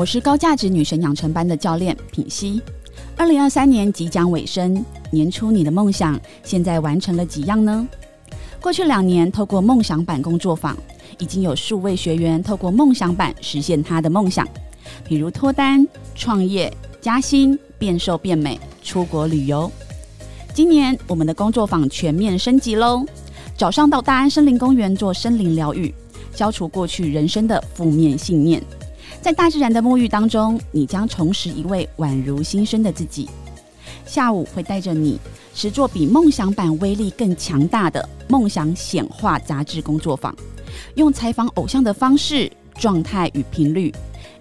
我是高价值女神养成班的教练品熙。二零二三年即将尾声，年初你的梦想现在完成了几样呢？过去两年，透过梦想版工作坊，已经有数位学员透过梦想版实现他的梦想，比如脱单、创业、加薪、变瘦变美、出国旅游。今年我们的工作坊全面升级喽！早上到大安森林公园做森林疗愈，消除过去人生的负面信念。在大自然的沐浴当中，你将重拾一位宛如新生的自己。下午会带着你实做比梦想版威力更强大的梦想显化杂志工作坊，用采访偶像的方式、状态与频率，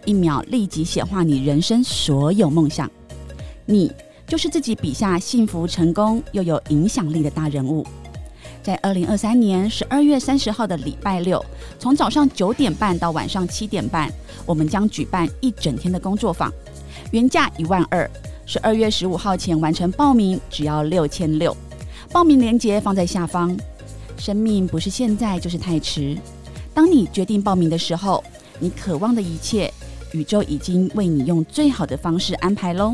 一秒立即显化你人生所有梦想。你就是自己笔下幸福、成功又有影响力的大人物。在二零二三年十二月三十号的礼拜六，从早上九点半到晚上七点半，我们将举办一整天的工作坊，原价一万二，十二月十五号前完成报名只要六千六。报名链接放在下方。生命不是现在就是太迟，当你决定报名的时候，你渴望的一切，宇宙已经为你用最好的方式安排喽。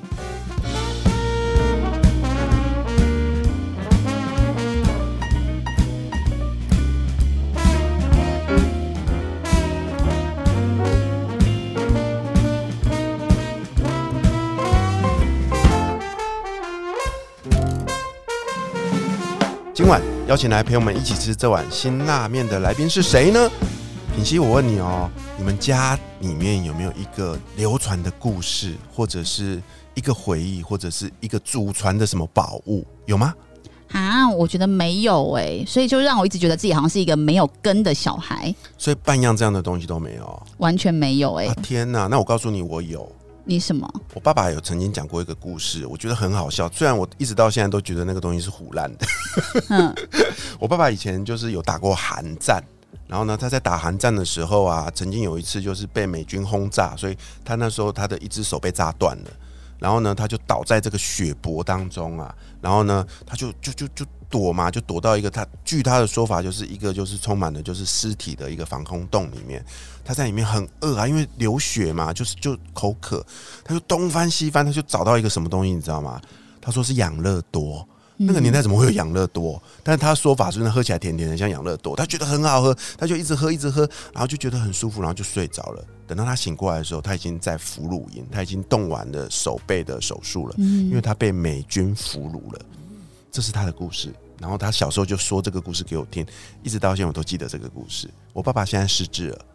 晚邀请来陪我们一起吃这碗辛辣面的来宾是谁呢？品熙，我问你哦，你们家里面有没有一个流传的故事，或者是一个回忆，或者是一个祖传的什么宝物，有吗？啊，我觉得没有哎，所以就让我一直觉得自己好像是一个没有根的小孩，所以半样这样的东西都没有，完全没有哎。天哪，那我告诉你，我有。你什么？我爸爸有曾经讲过一个故事，我觉得很好笑。虽然我一直到现在都觉得那个东西是胡乱的。嗯，我爸爸以前就是有打过寒战，然后呢，他在打寒战的时候啊，曾经有一次就是被美军轰炸，所以他那时候他的一只手被炸断了，然后呢，他就倒在这个血泊当中啊，然后呢，他就就就就躲嘛，就躲到一个他据他的说法，就是一个就是充满了就是尸体的一个防空洞里面。他在里面很饿啊，因为流血嘛，就是就口渴，他就东翻西翻，他就找到一个什么东西，你知道吗？他说是养乐多。那个年代怎么会有养乐多？但是他说法是喝起来甜甜的，像养乐多。他觉得很好喝，他就一直喝，一直喝，然后就觉得很舒服，然后就睡着了。等到他醒过来的时候，他已经在俘虏营，他已经动完了手背的手术了，因为他被美军俘虏了。这是他的故事。然后他小时候就说这个故事给我听，一直到现在我都记得这个故事。我爸爸现在失智了。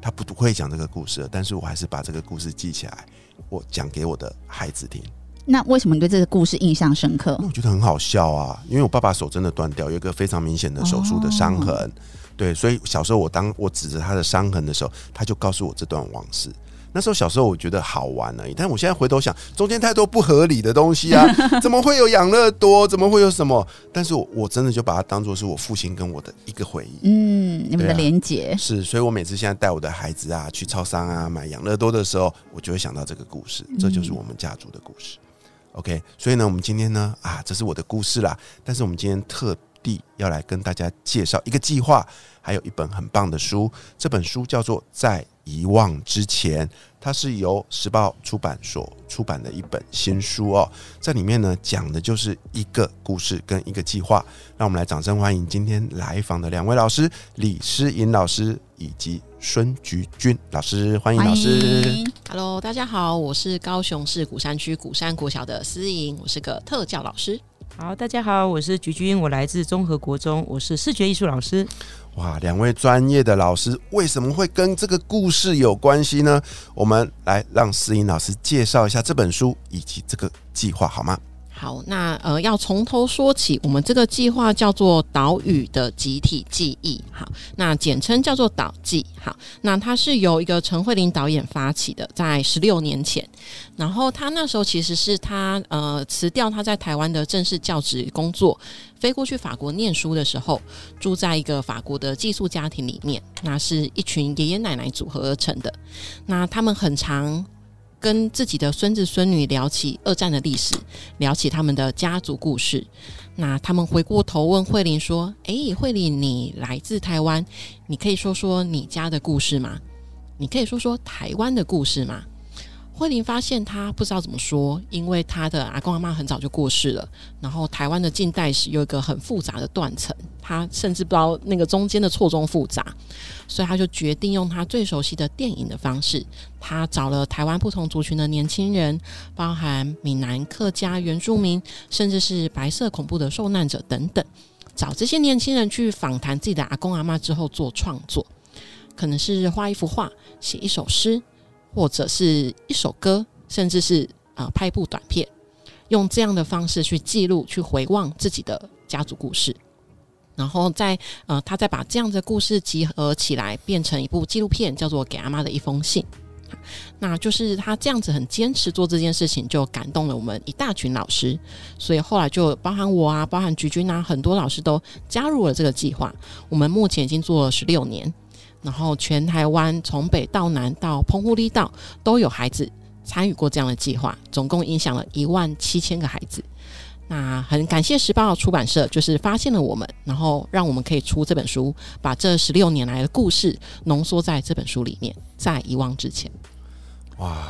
他不会讲这个故事了，但是我还是把这个故事记起来，我讲给我的孩子听。那为什么你对这个故事印象深刻？我觉得很好笑啊，因为我爸爸手真的断掉，有一个非常明显的手术的伤痕。对，所以小时候我当我指着他的伤痕的时候，他就告诉我这段往事。那时候小时候我觉得好玩而已，但我现在回头想，中间太多不合理的东西啊！怎么会有养乐多？怎么会有什么？但是我我真的就把它当做是我父亲跟我的一个回忆。嗯，你们的连结是，所以我每次现在带我的孩子啊去超商啊买养乐多的时候，我就会想到这个故事，这就是我们家族的故事。OK，所以呢，我们今天呢啊，这是我的故事啦。但是我们今天特地要来跟大家介绍一个计划，还有一本很棒的书。这本书叫做《在》。遗忘之前，它是由时报出版所出版的一本新书哦，在里面呢讲的就是一个故事跟一个计划。让我们来掌声欢迎今天来访的两位老师李诗颖老师以及孙菊君老师，欢迎老师。Hello，大家好，我是高雄市鼓山区鼓山国小的思颖，我是个特教老师。好，大家好，我是菊君，我来自综合国中，我是视觉艺术老师。哇，两位专业的老师为什么会跟这个故事有关系呢？我们来让思颖老师介绍一下这本书以及这个计划好吗？好，那呃，要从头说起。我们这个计划叫做“岛屿的集体记忆”，好，那简称叫做“岛记”。好，那它是由一个陈慧琳导演发起的，在十六年前。然后他那时候其实是他呃辞掉他在台湾的正式教职工作，飞过去法国念书的时候，住在一个法国的寄宿家庭里面。那是一群爷爷奶奶组合而成的。那他们很长。跟自己的孙子孙女聊起二战的历史，聊起他们的家族故事。那他们回过头问慧玲说：“诶，慧玲，你来自台湾，你可以说说你家的故事吗？你可以说说台湾的故事吗？”慧玲发现她不知道怎么说，因为她的阿公阿妈很早就过世了。然后台湾的近代史有一个很复杂的断层，她甚至不知道那个中间的错综复杂，所以她就决定用她最熟悉的电影的方式，她找了台湾不同族群的年轻人，包含闽南、客家、原住民，甚至是白色恐怖的受难者等等，找这些年轻人去访谈自己的阿公阿妈之后做创作，可能是画一幅画，写一首诗。或者是一首歌，甚至是啊拍一部短片，用这样的方式去记录、去回望自己的家族故事，然后再呃，他再把这样的故事集合起来，变成一部纪录片，叫做《给阿妈的一封信》。那就是他这样子很坚持做这件事情，就感动了我们一大群老师，所以后来就包含我啊，包含菊君啊，很多老师都加入了这个计划。我们目前已经做了十六年。然后全台湾从北到南到澎湖离岛都有孩子参与过这样的计划，总共影响了一万七千个孩子。那很感谢时报出版社，就是发现了我们，然后让我们可以出这本书，把这十六年来的故事浓缩在这本书里面，在遗忘之前。哇，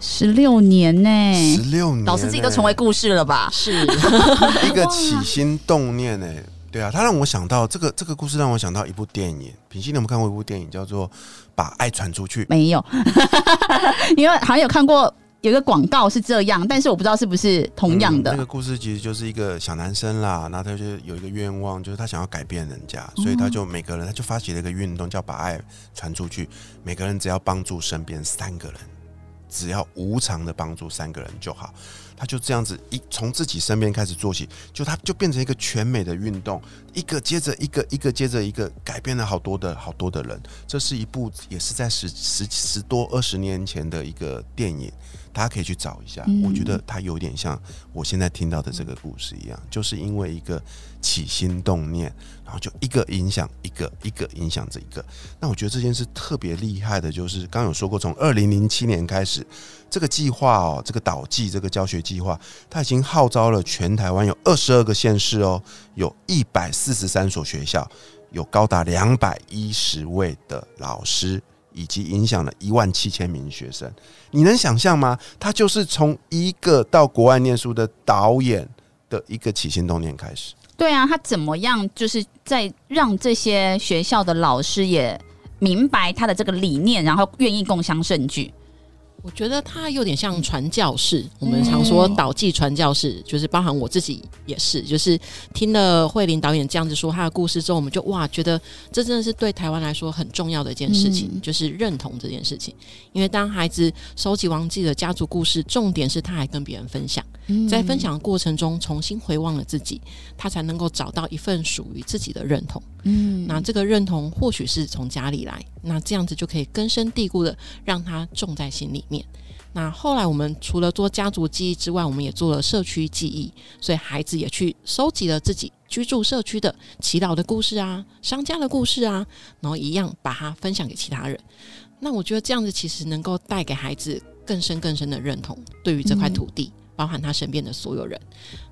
十六年呢？十六年，老师自己都成为故事了吧？是 一个起心动念呢。对啊，他让我想到这个这个故事，让我想到一部电影。品心，你有没有看过一部电影叫做《把爱传出去》？没有，因为好像有看过有一个广告是这样，但是我不知道是不是同样的。那个故事其实就是一个小男生啦，然后他就有一个愿望，就是他想要改变人家，所以他就每个人他就发起了一个运动，叫把爱传出去。每个人只要帮助身边三个人，只要无偿的帮助三个人就好。他就这样子一从自己身边开始做起，就他就变成一个全美的运动，一个接着一个，一个接着一个，改变了好多的好多的人。这是一部也是在十十十多二十年前的一个电影，大家可以去找一下。我觉得它有点像我现在听到的这个故事一样，就是因为一个起心动念。然后就一个影响一个，一个影响这一个。那我觉得这件事特别厉害的，就是刚有说过，从二零零七年开始，这个计划哦，这个导记这个教学计划，它已经号召了全台湾有二十二个县市哦，有一百四十三所学校，有高达两百一十位的老师，以及影响了一万七千名学生。你能想象吗？他就是从一个到国外念书的导演的一个起心动念开始。对啊，他怎么样？就是在让这些学校的老师也明白他的这个理念，然后愿意共襄盛举。我觉得他有点像传教士，我们常说导记传教士，就是包含我自己也是，就是听了慧玲导演这样子说他的故事之后，我们就哇，觉得这真的是对台湾来说很重要的一件事情，就是认同这件事情。因为当孩子收集完自己的家族故事，重点是他还跟别人分享，在分享的过程中重新回望了自己，他才能够找到一份属于自己的认同。嗯，那这个认同或许是从家里来，那这样子就可以根深蒂固的让他种在心里面。那后来，我们除了做家族记忆之外，我们也做了社区记忆，所以孩子也去收集了自己居住社区的祈祷的故事啊、商家的故事啊，然后一样把它分享给其他人。那我觉得这样子其实能够带给孩子更深更深的认同，对于这块土地，包含他身边的所有人。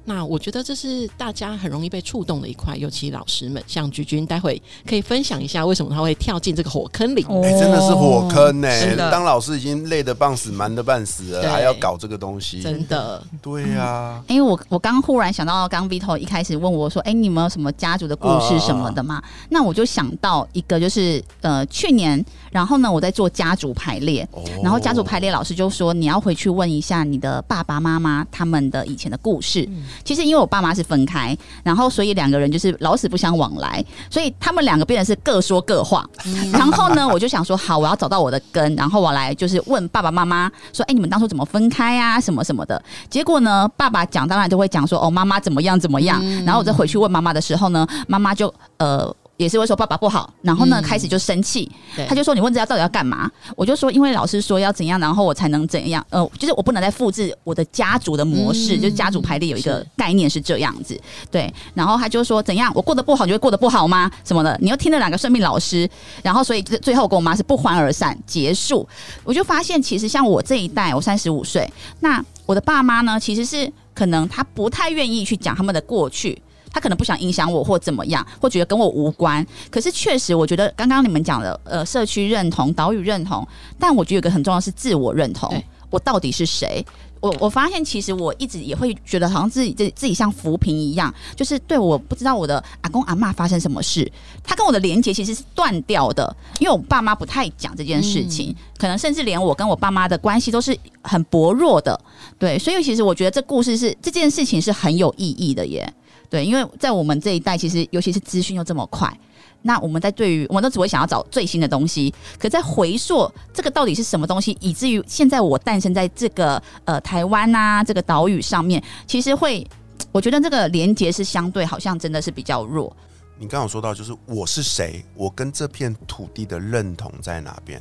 那我觉得这是大家很容易被触动的一块，尤其老师们，像菊君，待会可以分享一下为什么他会跳进这个火坑里。哎，真的是火坑呢！当老师已经累得半死、忙得半死了，还要搞这个东西，真的。对呀。因为我我刚忽然想到，刚 Vito 一开始问我说：“哎，你们有什么家族的故事什么的吗？”那我就想到一个，就是呃，去年，然后呢，我在做家族排列，然后家族排列老师就说：“你要回去问一下你的爸爸妈妈他们的以前的故事。”其实因为我爸妈是分开，然后所以两个人就是老死不相往来，所以他们两个变得是各说各话。然后呢，我就想说，好，我要找到我的根，然后我来就是问爸爸妈妈说，哎，你们当初怎么分开啊？什么什么的。结果呢，爸爸讲当然就会讲说，哦，妈妈怎么样怎么样。然后我再回去问妈妈的时候呢，妈妈就呃。也是会说爸爸不好，然后呢开始就生气，他就说你问这要到底要干嘛？我就说因为老师说要怎样，然后我才能怎样？呃，就是我不能再复制我的家族的模式，就是家族排列有一个概念是这样子，对。然后他就说怎样？我过得不好，你会过得不好吗？什么的？你又听了两个算命老师，然后所以最后跟我妈是不欢而散结束。我就发现其实像我这一代，我三十五岁，那我的爸妈呢，其实是可能他不太愿意去讲他们的过去。他可能不想影响我或怎么样，或觉得跟我无关。可是确实，我觉得刚刚你们讲的，呃，社区认同、岛屿认同，但我觉得有个很重要是自我认同。我到底是谁？我我发现其实我一直也会觉得好像自己自自己像浮萍一样，就是对我不知道我的阿公阿妈发生什么事，他跟我的连接其实是断掉的，因为我爸妈不太讲这件事情，可能甚至连我跟我爸妈的关系都是很薄弱的。对，所以其实我觉得这故事是这件事情是很有意义的耶。对，因为在我们这一代，其实尤其是资讯又这么快，那我们在对于我们都只会想要找最新的东西，可在回溯这个到底是什么东西，以至于现在我诞生在这个呃台湾啊这个岛屿上面，其实会我觉得这个连接是相对好像真的是比较弱。你刚刚说到就是我是谁，我跟这片土地的认同在哪边？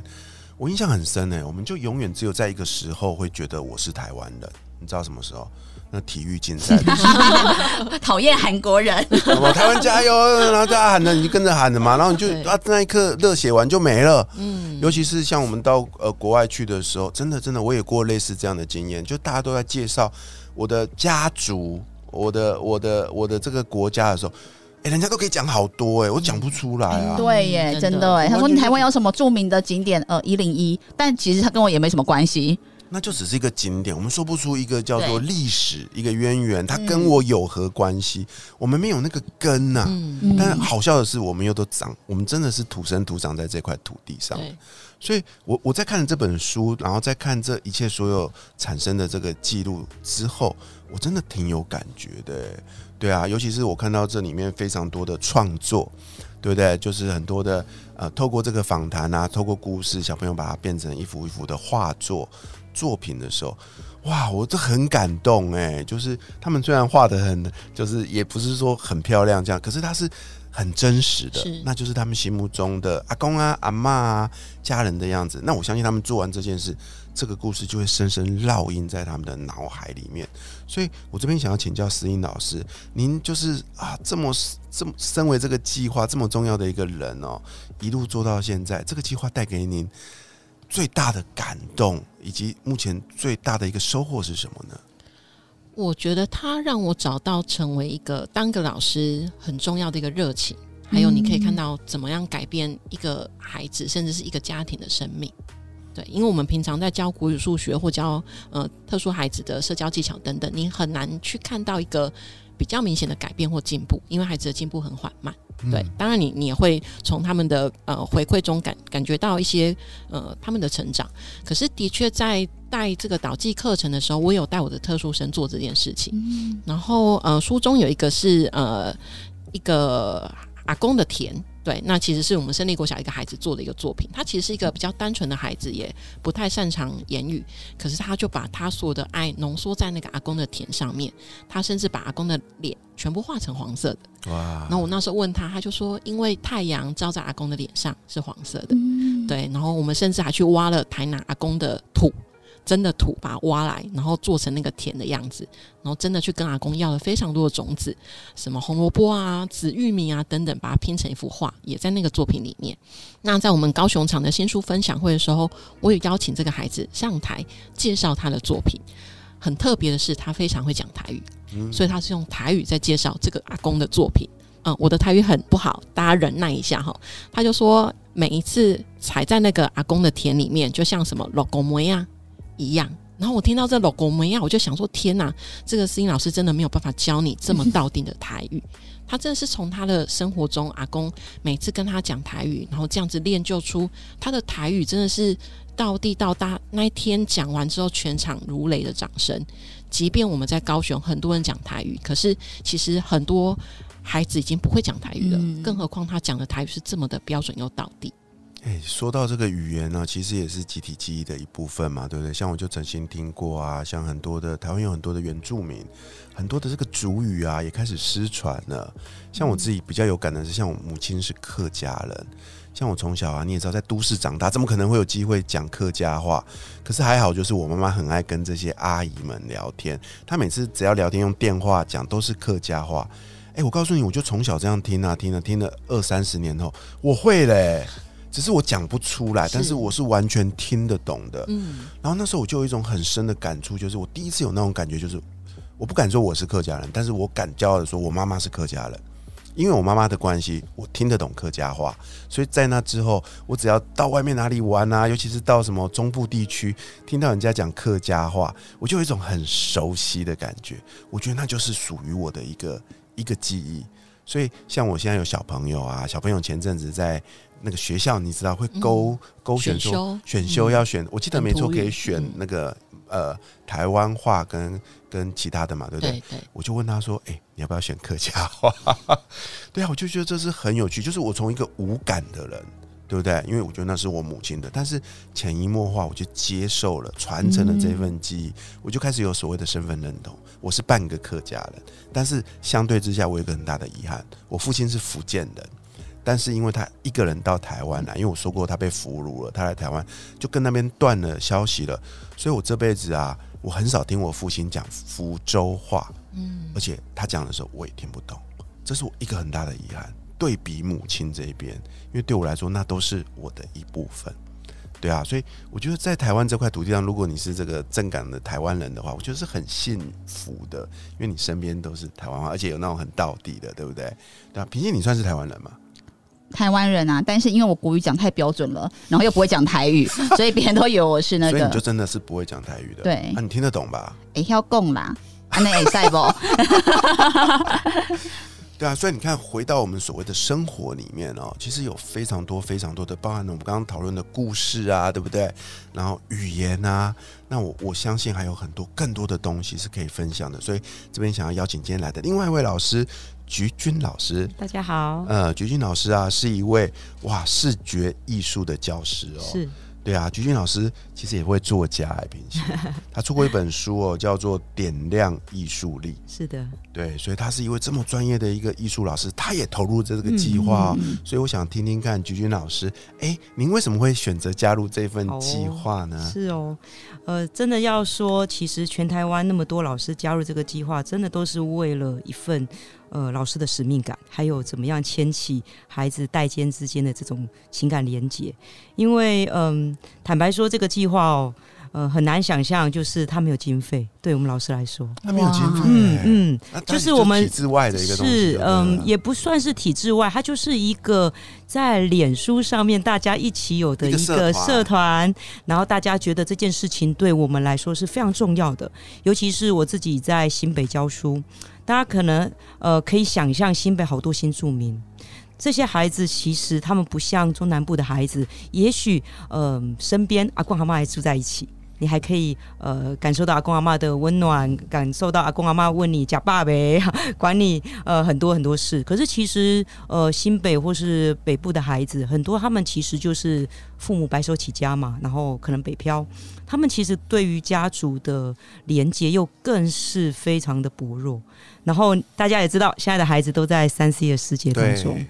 我印象很深呢，我们就永远只有在一个时候会觉得我是台湾人，你知道什么时候？那体育竞赛，讨厌韩国人，台湾加油，然后大家喊的，你就跟着喊的嘛，然后你就啊那一刻热血完就没了。嗯，尤其是像我们到呃国外去的时候，真的真的我也过类似这样的经验，就大家都在介绍我的家族，我的我的我的这个国家的时候，哎，人家都可以讲好多哎，我讲不出来啊。对耶，真的哎，他说你台湾有什么著名的景点？呃，一零一，但其实他跟我也没什么关系。那就只是一个景点，我们说不出一个叫做历史一个渊源，它跟我有何关系？我们没有那个根呐。但好笑的是，我们又都长，我们真的是土生土长在这块土地上。所以，我我在看这本书，然后再看这一切所有产生的这个记录之后，我真的挺有感觉的。对啊，尤其是我看到这里面非常多的创作，对不对？就是很多的呃，透过这个访谈啊，透过故事，小朋友把它变成一幅一幅的画作。作品的时候，哇，我这很感动哎！就是他们虽然画的很，就是也不是说很漂亮这样，可是它是很真实的，那就是他们心目中的阿公啊、阿妈啊、家人的样子。那我相信他们做完这件事，这个故事就会深深烙印在他们的脑海里面。所以我这边想要请教石英老师，您就是啊，这么这么身为这个计划这么重要的一个人哦，一路做到现在，这个计划带给您。最大的感动以及目前最大的一个收获是什么呢？我觉得他让我找到成为一个当个老师很重要的一个热情，还有你可以看到怎么样改变一个孩子甚至是一个家庭的生命。对，因为我们平常在教国语、数学或教呃特殊孩子的社交技巧等等，你很难去看到一个比较明显的改变或进步，因为孩子的进步很缓慢。对，当然你你也会从他们的呃回馈中感感觉到一些呃他们的成长。可是的确在带这个导技课程的时候，我有带我的特殊生做这件事情。然后呃书中有一个是呃一个阿公的田。对，那其实是我们胜利国小一个孩子做的一个作品。他其实是一个比较单纯的孩子，也不太擅长言语，可是他就把他所有的爱浓缩在那个阿公的田上面。他甚至把阿公的脸全部画成黄色的。哇！然后我那时候问他，他就说，因为太阳照在阿公的脸上是黄色的。对，然后我们甚至还去挖了台南阿公的土。真的土把它挖来，然后做成那个田的样子，然后真的去跟阿公要了非常多的种子，什么红萝卜啊、紫玉米啊等等，把它拼成一幅画，也在那个作品里面。那在我们高雄场的新书分享会的时候，我有邀请这个孩子上台介绍他的作品。很特别的是，他非常会讲台语，所以他是用台语在介绍这个阿公的作品。嗯，我的台语很不好，大家忍耐一下哈。他就说，每一次踩在那个阿公的田里面，就像什么老公模样。一样，然后我听到这老公们呀，我就想说：天哪，这个思音老师真的没有办法教你这么到地的台语。他真的是从他的生活中，阿公每次跟他讲台语，然后这样子练就出他的台语，真的是到地到大。那一天讲完之后，全场如雷的掌声。即便我们在高雄，很多人讲台语，可是其实很多孩子已经不会讲台语了，更何况他讲的台语是这么的标准又到地。哎，说到这个语言呢，其实也是集体记忆的一部分嘛，对不对？像我就曾经听过啊，像很多的台湾有很多的原住民，很多的这个主语啊，也开始失传了。像我自己比较有感的是，像我母亲是客家人，像我从小啊，你也知道，在都市长大，怎么可能会有机会讲客家话？可是还好，就是我妈妈很爱跟这些阿姨们聊天，她每次只要聊天用电话讲，都是客家话。哎，我告诉你，我就从小这样听啊听啊听了二三十年后，我会嘞。只是我讲不出来，但是我是完全听得懂的。嗯，然后那时候我就有一种很深的感触，就是我第一次有那种感觉，就是我不敢说我是客家人，但是我敢骄傲的说，我妈妈是客家人，因为我妈妈的关系，我听得懂客家话。所以在那之后，我只要到外面哪里玩啊，尤其是到什么中部地区，听到人家讲客家话，我就有一种很熟悉的感觉。我觉得那就是属于我的一个一个记忆。所以像我现在有小朋友啊，小朋友前阵子在。那个学校你知道会勾勾选说选修要选，我记得没错可以选那个呃台湾话跟跟其他的嘛，对不对？我就问他说：“哎，你要不要选客家话？” 对啊，我就觉得这是很有趣，就是我从一个无感的人，对不对？因为我觉得那是我母亲的，但是潜移默化我就接受了，传承了这份记忆，我就开始有所谓的身份认同。我是半个客家人，但是相对之下，我有一个很大的遗憾，我父亲是福建人。但是因为他一个人到台湾来，因为我说过他被俘虏了，他来台湾就跟那边断了消息了，所以我这辈子啊，我很少听我父亲讲福州话，嗯，而且他讲的时候我也听不懂，这是我一个很大的遗憾。对比母亲这一边，因为对我来说那都是我的一部分，对啊，所以我觉得在台湾这块土地上，如果你是这个正港的台湾人的话，我觉得是很幸福的，因为你身边都是台湾话，而且有那种很道地的，对不对？对啊，平静，你算是台湾人吗？台湾人啊，但是因为我国语讲太标准了，然后又不会讲台语，所以别人都以为我是那个。所以你就真的是不会讲台语的。对，那你听得懂吧？哎，要供啦，那哎塞不？对啊，所以你看，回到我们所谓的生活里面哦，其实有非常多、非常多的，包含了我们刚刚讨论的故事啊，对不对？然后语言啊，那我我相信还有很多更多的东西是可以分享的。所以这边想要邀请今天来的另外一位老师。菊君老师，大家好。呃，菊君老师啊，是一位哇视觉艺术的教师哦。是。对啊，菊君老师其实也会作家哎，平时 他出过一本书哦，叫做《点亮艺术力》。是的，对，所以他是一位这么专业的一个艺术老师，他也投入这个计划。所以我想听听看，菊君老师，哎，您为什么会选择加入这份计划呢？是哦，呃，真的要说，其实全台湾那么多老师加入这个计划，真的都是为了一份。呃，老师的使命感，还有怎么样牵起孩子代间之间的这种情感连结？因为，嗯，坦白说，这个计划哦，呃，很难想象，就是他没有经费，对我们老师来说，他没有经费，嗯嗯，就是我们体制外的一个东西，是，嗯，也不算是体制外，它就是一个在脸书上面大家一起有的一个社团，然后大家觉得这件事情对我们来说是非常重要的，尤其是我自己在新北教书。大家可能呃可以想象新北好多新住民，这些孩子其实他们不像中南部的孩子，也许呃身边阿公阿妈还住在一起，你还可以呃感受到阿公阿妈的温暖，感受到阿公阿妈问你假爸呗，管你呃很多很多事。可是其实呃新北或是北部的孩子，很多他们其实就是父母白手起家嘛，然后可能北漂，他们其实对于家族的连接又更是非常的薄弱。然后大家也知道，现在的孩子都在三 C 的世界当中，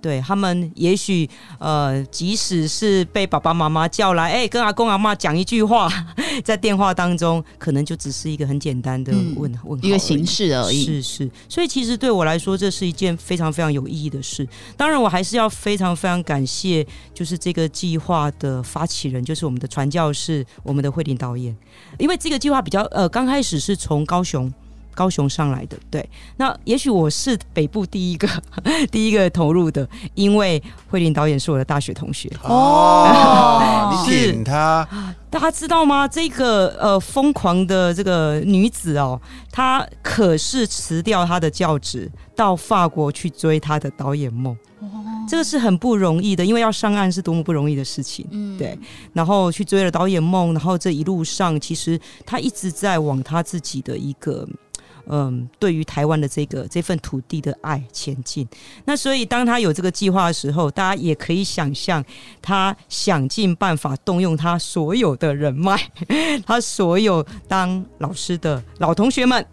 对他们也许呃，即使是被爸爸妈妈叫来，哎，跟阿公阿妈讲一句话，在电话当中，可能就只是一个很简单的问问一个形式而已。是是，所以其实对我来说，这是一件非常非常有意义的事。当然，我还是要非常非常感谢，就是这个计划的发起人，就是我们的传教士，我们的慧玲导演，因为这个计划比较呃，刚开始是从高雄。高雄上来的，对，那也许我是北部第一个 第一个投入的，因为慧玲导演是我的大学同学哦，你点他，大家知道吗？这个呃疯狂的这个女子哦，她可是辞掉她的教职，到法国去追她的导演梦。这个是很不容易的，因为要上岸是多么不容易的事情。嗯，对。然后去追了导演梦，然后这一路上，其实她一直在往她自己的一个嗯，对于台湾的这个这份土地的爱前进。那所以当他有这个计划的时候，大家也可以想象，他想尽办法动用他所有的人脉，他所有当老师的老同学们，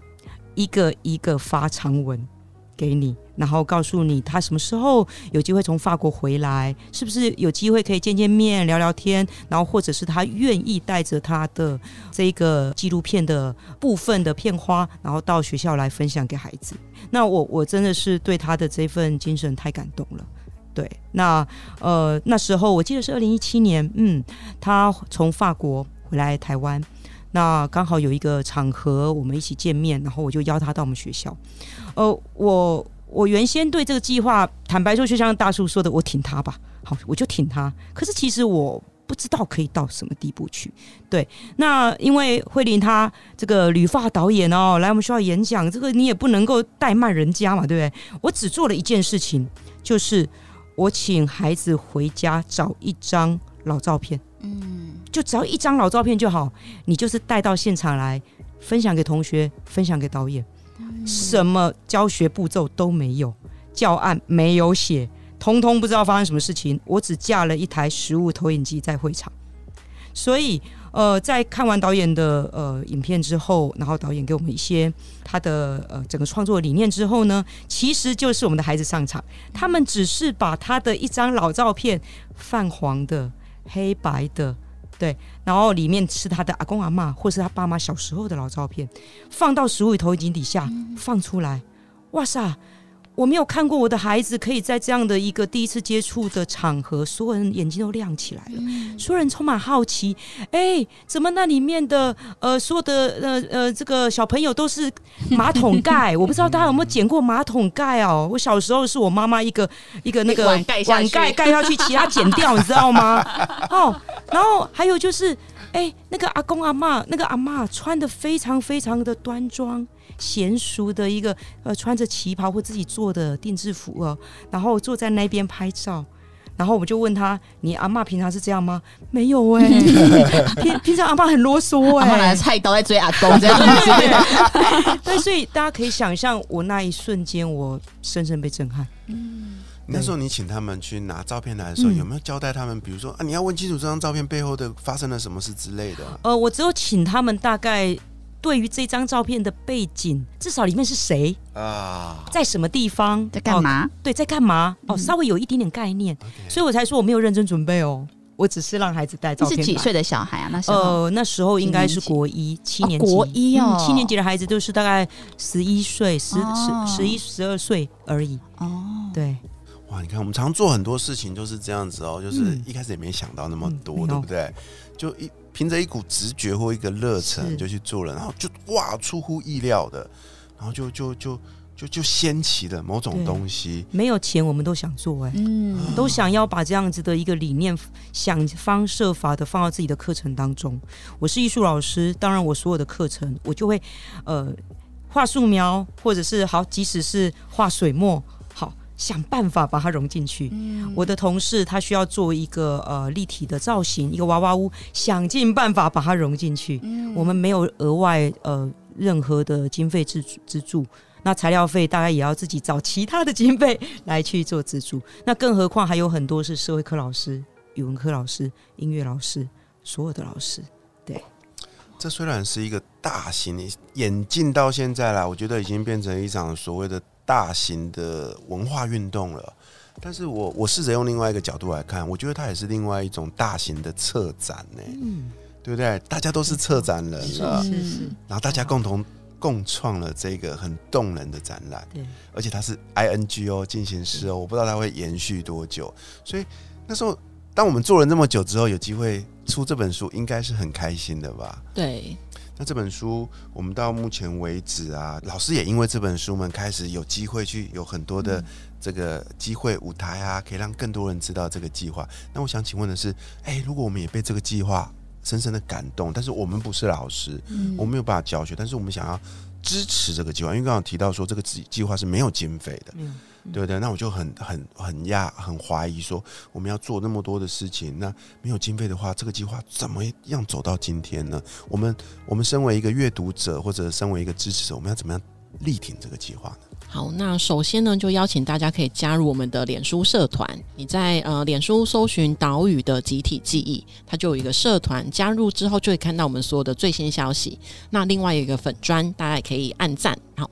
一个一个发长文给你。然后告诉你他什么时候有机会从法国回来，是不是有机会可以见见面聊聊天，然后或者是他愿意带着他的这个纪录片的部分的片花，然后到学校来分享给孩子。那我我真的是对他的这份精神太感动了。对，那呃那时候我记得是二零一七年，嗯，他从法国回来台湾，那刚好有一个场合我们一起见面，然后我就邀他到我们学校，呃我。我原先对这个计划，坦白说，就像大叔说的，我挺他吧，好，我就挺他。可是其实我不知道可以到什么地步去。对，那因为慧玲她这个旅发导演哦，来我们学校演讲，这个你也不能够怠慢人家嘛，对不对？我只做了一件事情，就是我请孩子回家找一张老照片，嗯，就只要一张老照片就好，你就是带到现场来分享给同学，分享给导演。什么教学步骤都没有，教案没有写，通通不知道发生什么事情。我只架了一台实物投影机在会场，所以呃，在看完导演的呃影片之后，然后导演给我们一些他的呃整个创作理念之后呢，其实就是我们的孩子上场，他们只是把他的一张老照片，泛黄的、黑白的。对，然后里面是他的阿公阿妈，或是他爸妈小时候的老照片，放到十五投影机底下放出来，哇塞！我没有看过我的孩子可以在这样的一个第一次接触的场合，所有人眼睛都亮起来了，所有人充满好奇。哎，怎么那里面的呃，所有的呃呃这个小朋友都是马桶盖？我不知道大家有没有捡过马桶盖哦。我小时候是我妈妈一个一个那个碗盖碗盖盖下去，其他剪掉，你知道吗？哦，然后还有就是，哎，那个阿公阿妈，那个阿妈穿的非常非常的端庄。娴熟的一个呃，穿着旗袍或自己做的定制服哦，然后坐在那边拍照，然后我就问他：“你阿妈平常是这样吗？”没有哎，平平常阿妈很啰嗦哎，菜刀在追阿公这样子。对，所以大家可以想象，我那一瞬间，我深深被震撼。嗯，那时候你请他们去拿照片来的时候，有没有交代他们？比如说啊，你要问清楚这张照片背后的发生了什么事之类的？呃，我只有请他们大概。对于这张照片的背景，至少里面是谁？啊，在什么地方，在干嘛？对，在干嘛？哦，稍微有一点点概念，所以我才说我没有认真准备哦，我只是让孩子带照片。是几岁的小孩啊？那时候？呃，那时候应该是国一七年级，国一哦，七年级的孩子都是大概十一岁、十十十一、十二岁而已。哦，对，哇，你看我们常做很多事情就是这样子哦，就是一开始也没想到那么多，对不对？就一。凭着一股直觉或一个热忱就去做了，然后就哇，出乎意料的，然后就就就就就掀起了某种东西。没有钱，我们都想做哎，嗯，都想要把这样子的一个理念，想方设法的放到自己的课程当中。我是艺术老师，当然我所有的课程，我就会呃画素描，或者是好，即使是画水墨。想办法把它融进去。我的同事他需要做一个呃立体的造型，一个娃娃屋，想尽办法把它融进去。我们没有额外呃任何的经费资资助，那材料费大概也要自己找其他的经费来去做资助。那更何况还有很多是社会科老师、语文科老师、音乐老师，所有的老师。对，这虽然是一个大型演进到现在啦，我觉得已经变成一场所谓的。大型的文化运动了，但是我我试着用另外一个角度来看，我觉得它也是另外一种大型的策展呢，嗯，对不对？大家都是策展人了，是是，然后大家共同共创了这个很动人的展览，对，而且它是 I N G O 进行式哦，我不知道它会延续多久，所以那时候当我们做了那么久之后，有机会出这本书，应该是很开心的吧？对。那这本书，我们到目前为止啊，老师也因为这本书们开始有机会去有很多的这个机会舞台啊，可以让更多人知道这个计划。那我想请问的是，哎，如果我们也被这个计划深深的感动，但是我们不是老师，我们没有办法教学，但是我们想要支持这个计划，因为刚刚提到说这个计计划是没有经费的，对不对？那我就很很很压很怀疑说，我们要做那么多的事情，那没有经费的话，这个计划怎么样走到今天呢？我们我们身为一个阅读者或者身为一个支持者，我们要怎么样力挺这个计划呢？好，那首先呢，就邀请大家可以加入我们的脸书社团。你在呃脸书搜寻“岛屿的集体记忆”，它就有一个社团，加入之后就会看到我们所有的最新消息。那另外有一个粉砖，大家也可以按赞。好。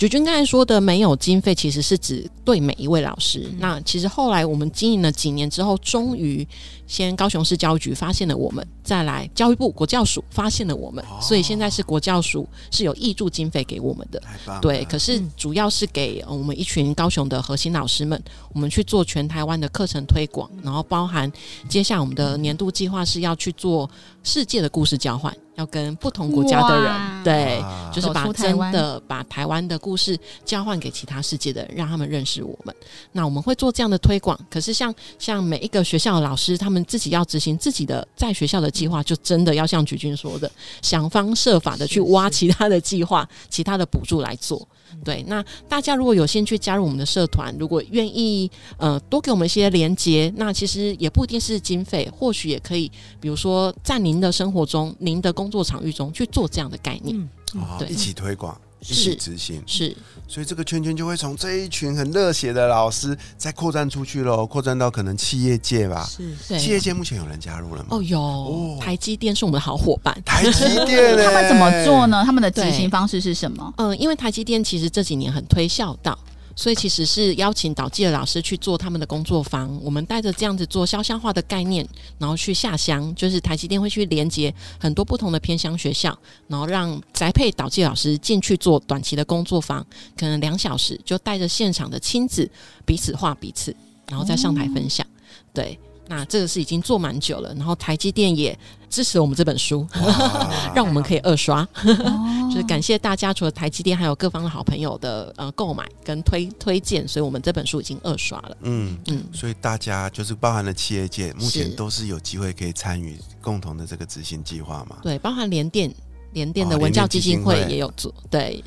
菊君刚才说的没有经费，其实是指对每一位老师。那其实后来我们经营了几年之后，终于先高雄市教育局发现了我们，再来教育部国教署发现了我们，所以现在是国教署是有挹注经费给我们的。对，可是主要是给我们一群高雄的核心老师们，我们去做全台湾的课程推广，然后包含接下来我们的年度计划是要去做世界的故事交换。要跟不同国家的人，对，就是把真的把台湾的故事交换给其他世界的人，让他们认识我们。那我们会做这样的推广。可是像像每一个学校的老师，他们自己要执行自己的在学校的计划，就真的要像菊君说的，想方设法的去挖其他的计划、其他的补助来做。对，那大家如果有兴趣加入我们的社团，如果愿意呃多给我们一些连接，那其实也不一定是经费，或许也可以，比如说在您的生活中、您的工作场域中去做这样的概念，对，一起推广。是执行是，所以这个圈圈就会从这一群很热血的老师再扩展出去喽，扩展到可能企业界吧。是，企业界目前有人加入了吗？哦，有，台积电是我们的好伙伴。台积电，他们怎么做呢？他们的执行方式是什么？嗯，因为台积电其实这几年很推孝道。所以其实是邀请导记的老师去做他们的工作坊，我们带着这样子做肖像画的概念，然后去下乡，就是台积电会去连接很多不同的偏乡学校，然后让宅配导记老师进去做短期的工作坊，可能两小时就带着现场的亲子彼此画彼此，然后再上台分享，对。那这个是已经做蛮久了，然后台积电也支持我们这本书，让我们可以二刷，就是感谢大家，除了台积电，还有各方的好朋友的呃购买跟推推荐，所以我们这本书已经二刷了。嗯嗯，所以大家就是包含了企业界，目前都是有机会可以参与共同的这个执行计划嘛？对，包含联电，联电的文教基金会也有做，对。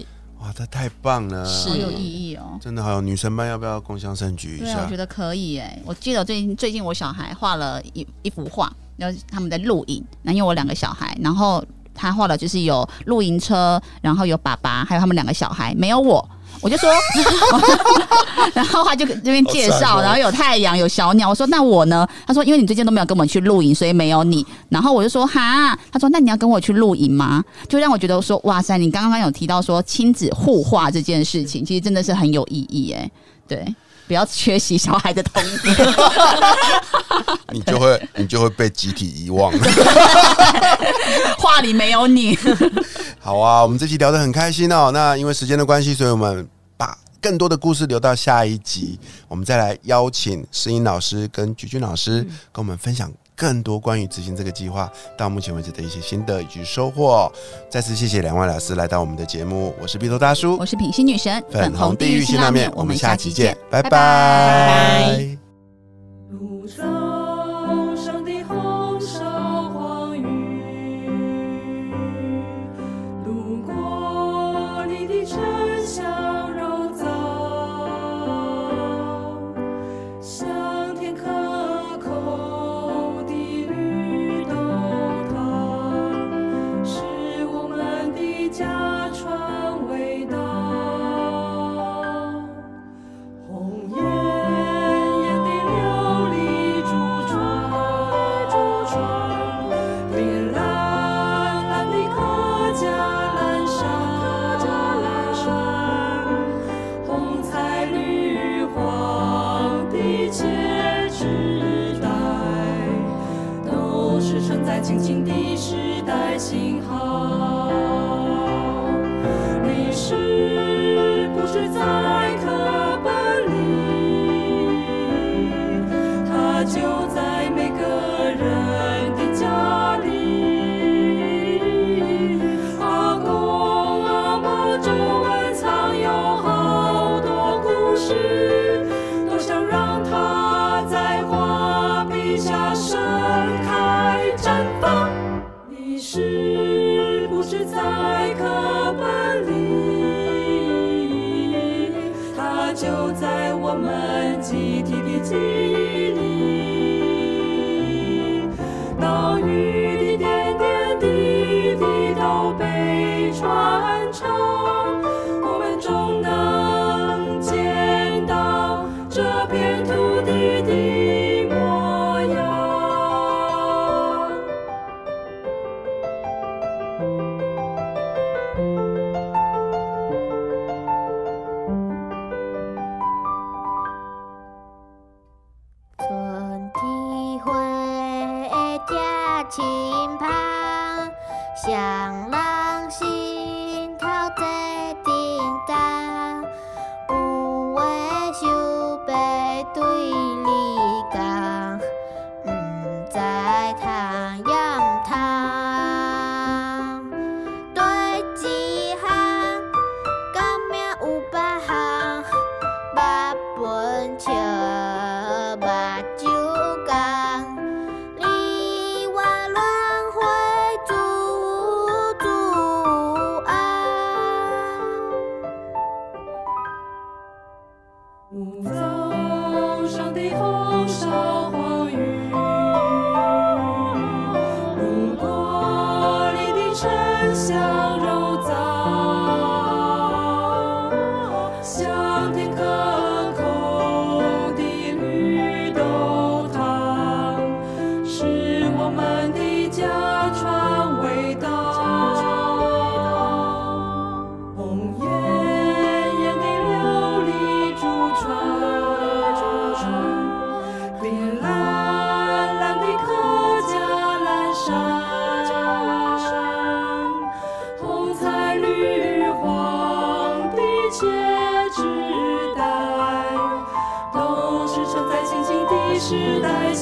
哇，这太棒了，好有意义哦！真的好有女神班，要不要共享盛举一下？我觉得可以哎。我记得最近最近我小孩画了一一幅画，然后他们在露营，那因为我两个小孩，然后他画的就是有露营车，然后有爸爸，还有他们两个小孩，没有我。我就说，然后他就这边介绍，然后有太阳，有小鸟。我说那我呢？他说因为你最近都没有跟我们去露营，所以没有你。然后我就说哈，他说那你要跟我去露营吗？就让我觉得说哇塞，你刚刚有提到说亲子互化这件事情，其实真的是很有意义哎。对，不要缺席小孩的童年，你就会你就会被集体遗忘。画里没有你。好啊，我们这期聊得很开心哦。那因为时间的关系，所以我们把更多的故事留到下一集，我们再来邀请石英老师跟菊君老师跟我们分享更多关于执行这个计划到目前为止的一些心得以及收获。再次谢谢两位老师来到我们的节目，我是鼻头大叔，我是品心女神，粉红地狱辛拉面，我们下期见，拜拜。就。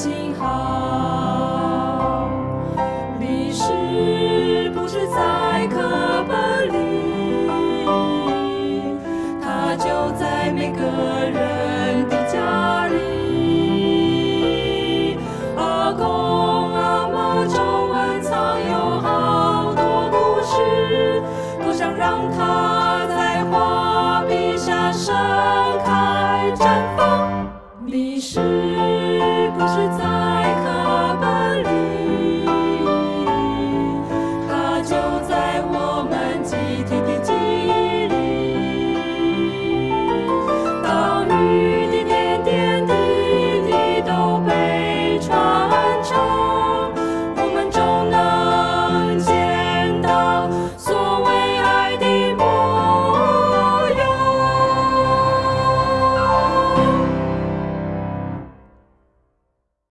幸好历史不是在课本里它就在每个人的家里。阿公阿嬷皱纹藏有好多故事多想让它在画笔下盛开绽放。历史是在